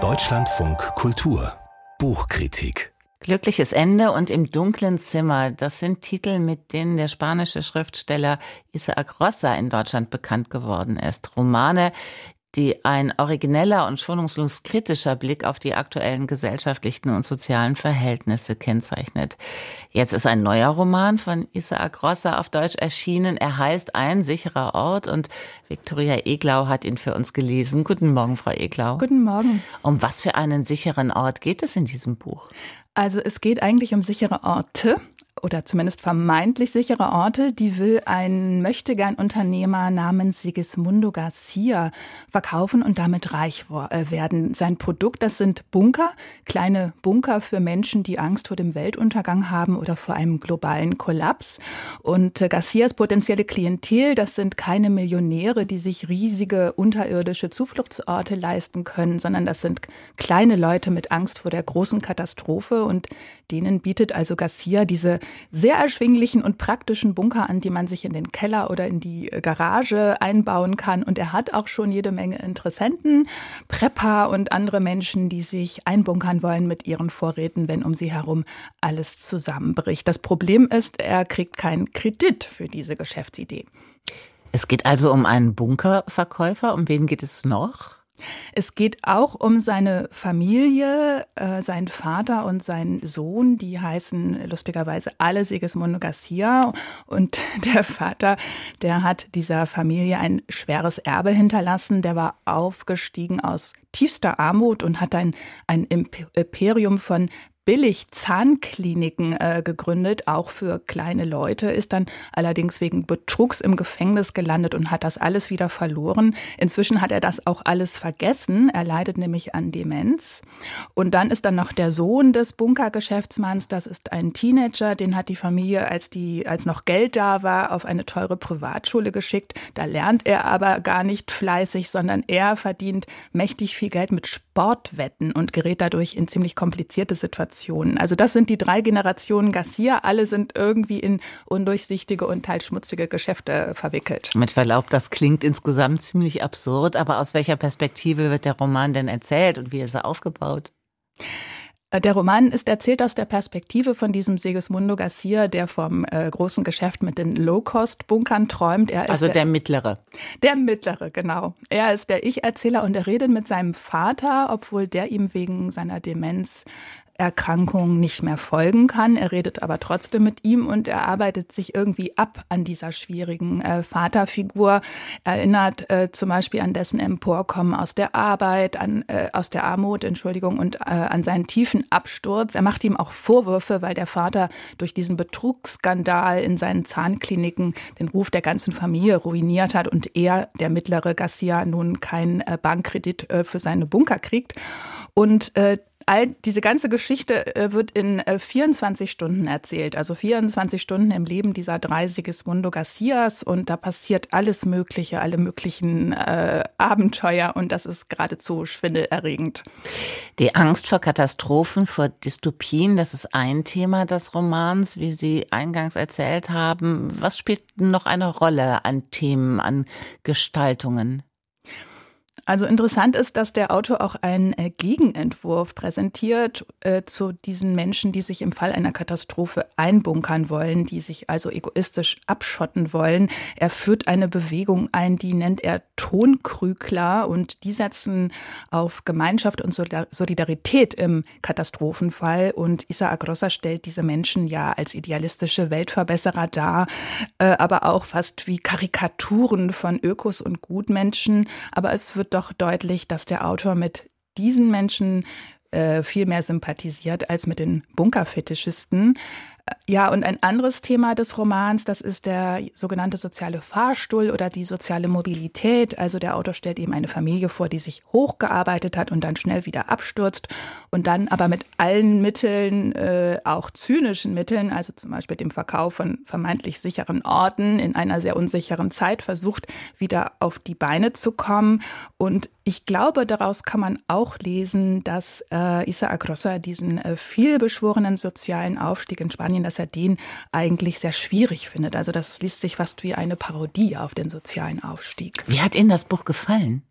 Deutschlandfunk Kultur. Buchkritik. Glückliches Ende und im dunklen Zimmer, das sind Titel, mit denen der spanische Schriftsteller Isaac Rosa in Deutschland bekannt geworden ist. Romane, die ein origineller und schonungslos kritischer Blick auf die aktuellen gesellschaftlichen und sozialen Verhältnisse kennzeichnet. Jetzt ist ein neuer Roman von Isaac Rosser auf Deutsch erschienen. Er heißt Ein sicherer Ort und Viktoria Eglau hat ihn für uns gelesen. Guten Morgen, Frau Eglau. Guten Morgen. Um was für einen sicheren Ort geht es in diesem Buch? Also es geht eigentlich um sichere Orte oder zumindest vermeintlich sichere Orte, die will ein Möchtegern-Unternehmer namens Sigismundo Garcia verkaufen und damit reich äh, werden. Sein Produkt, das sind Bunker, kleine Bunker für Menschen, die Angst vor dem Weltuntergang haben oder vor einem globalen Kollaps. Und äh, Garcias potenzielle Klientel, das sind keine Millionäre, die sich riesige unterirdische Zufluchtsorte leisten können, sondern das sind kleine Leute mit Angst vor der großen Katastrophe und denen bietet also Garcia diese sehr erschwinglichen und praktischen Bunker an, die man sich in den Keller oder in die äh, Garage einbauen kann. Und er hat auch schon jede Menge Interessenten, Prepper und andere Menschen, die sich einbunkern wollen mit ihren Vorräten, wenn um sie herum alles zusammenbricht. Das Problem ist, er kriegt keinen Kredit für diese Geschäftsidee. Es geht also um einen Bunkerverkäufer. Um wen geht es noch? Es geht auch um seine Familie, äh, seinen Vater und seinen Sohn. Die heißen lustigerweise alle Sigismundo Garcia. Und der Vater, der hat dieser Familie ein schweres Erbe hinterlassen. Der war aufgestiegen aus tiefster Armut und hat ein, ein Imperium von billig Zahnkliniken äh, gegründet, auch für kleine Leute, ist dann allerdings wegen Betrugs im Gefängnis gelandet und hat das alles wieder verloren. Inzwischen hat er das auch alles vergessen. Er leidet nämlich an Demenz. Und dann ist dann noch der Sohn des Bunkergeschäftsmanns, das ist ein Teenager, den hat die Familie, als die, als noch Geld da war, auf eine teure Privatschule geschickt. Da lernt er aber gar nicht fleißig, sondern er verdient mächtig viel Geld mit Sportwetten und gerät dadurch in ziemlich komplizierte Situationen. Generationen. Also das sind die drei Generationen Garcia. Alle sind irgendwie in undurchsichtige und teils schmutzige Geschäfte verwickelt. Mit Verlaub, das klingt insgesamt ziemlich absurd, aber aus welcher Perspektive wird der Roman denn erzählt und wie ist er aufgebaut? Äh, der Roman ist erzählt aus der Perspektive von diesem Segismundo Garcia, der vom äh, großen Geschäft mit den Low-Cost-Bunkern träumt. Er also der, der, mittlere. Der mittlere, genau. Er ist der Ich-Erzähler und er redet mit seinem Vater, obwohl der ihm wegen seiner Demenz Erkrankung nicht mehr folgen kann. Er redet aber trotzdem mit ihm und er arbeitet sich irgendwie ab an dieser schwierigen äh, Vaterfigur, erinnert äh, zum Beispiel an dessen Emporkommen aus der Arbeit, an, äh, aus der Armut, Entschuldigung, und äh, an seinen tiefen Absturz. Er macht ihm auch Vorwürfe, weil der Vater durch diesen Betrugsskandal in seinen Zahnkliniken den Ruf der ganzen Familie ruiniert hat und er, der mittlere Garcia, nun keinen äh, Bankkredit äh, für seine Bunker kriegt. Und all diese ganze Geschichte äh, wird in 24 äh, Stunden erzählt, also 24 Stunden im Leben dieser drei Sigismundo Garcias und da passiert alles Mögliche, alle möglichen äh, Abenteuer und das ist geradezu schwindelerregend. Die Angst vor Katastrophen, vor Dystopien, das ist ein Thema des Romans, wie Sie eingangs erzählt haben. Was spielt noch eine Rolle an Themen, an Gestaltungen? Also interessant ist, dass der Autor auch einen äh, Gegenentwurf präsentiert äh, zu diesen Menschen, die sich im Fall einer Katastrophe einbunkern wollen, die sich also egoistisch abschotten wollen. Er führt eine Bewegung ein, die nennt er Tonkrügler und die setzen auf Gemeinschaft und Solidarität im Katastrophenfall. Und Isaac Rosa stellt diese Menschen ja als idealistische Weltverbesserer dar, äh, aber auch fast wie Karikaturen von Ökos und Gutmenschen. Aber es wird doch deutlich, dass der Autor mit diesen Menschen äh, viel mehr sympathisiert als mit den Bunkerfetischisten. Ja, und ein anderes Thema des Romans, das ist der sogenannte soziale Fahrstuhl oder die soziale Mobilität. Also der Autor stellt eben eine Familie vor, die sich hochgearbeitet hat und dann schnell wieder abstürzt und dann aber mit allen Mitteln, äh, auch zynischen Mitteln, also zum Beispiel dem Verkauf von vermeintlich sicheren Orten in einer sehr unsicheren Zeit versucht, wieder auf die Beine zu kommen. Und ich glaube, daraus kann man auch lesen, dass äh, Isaac Rosa diesen äh, vielbeschworenen sozialen Aufstieg in Spanien Spanien, dass er den eigentlich sehr schwierig findet. Also das liest sich fast wie eine Parodie auf den sozialen Aufstieg. Wie hat Ihnen das Buch gefallen?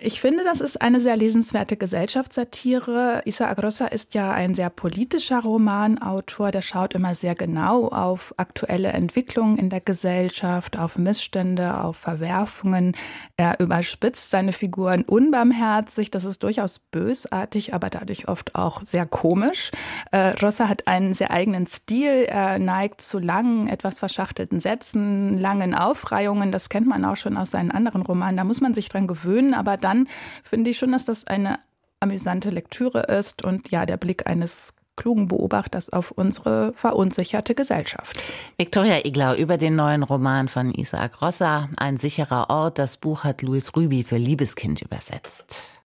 Ich finde, das ist eine sehr lesenswerte Gesellschaftssatire. Isa Agrossa ist ja ein sehr politischer Romanautor. Der schaut immer sehr genau auf aktuelle Entwicklungen in der Gesellschaft, auf Missstände, auf Verwerfungen. Er überspitzt seine Figuren unbarmherzig. Das ist durchaus bösartig, aber dadurch oft auch sehr komisch. Äh, Rossa hat einen sehr eigenen Stil. Er neigt zu langen, etwas verschachtelten Sätzen, langen Aufreihungen. Das kennt man auch schon aus seinen anderen Romanen. Da muss man sich dran gewöhnen, aber dann finde ich schon, dass das eine amüsante Lektüre ist und ja, der Blick eines klugen Beobachters auf unsere verunsicherte Gesellschaft. Viktoria Iglau über den neuen Roman von Isaac Rossa, Ein sicherer Ort. Das Buch hat Louis Rübi für Liebeskind übersetzt.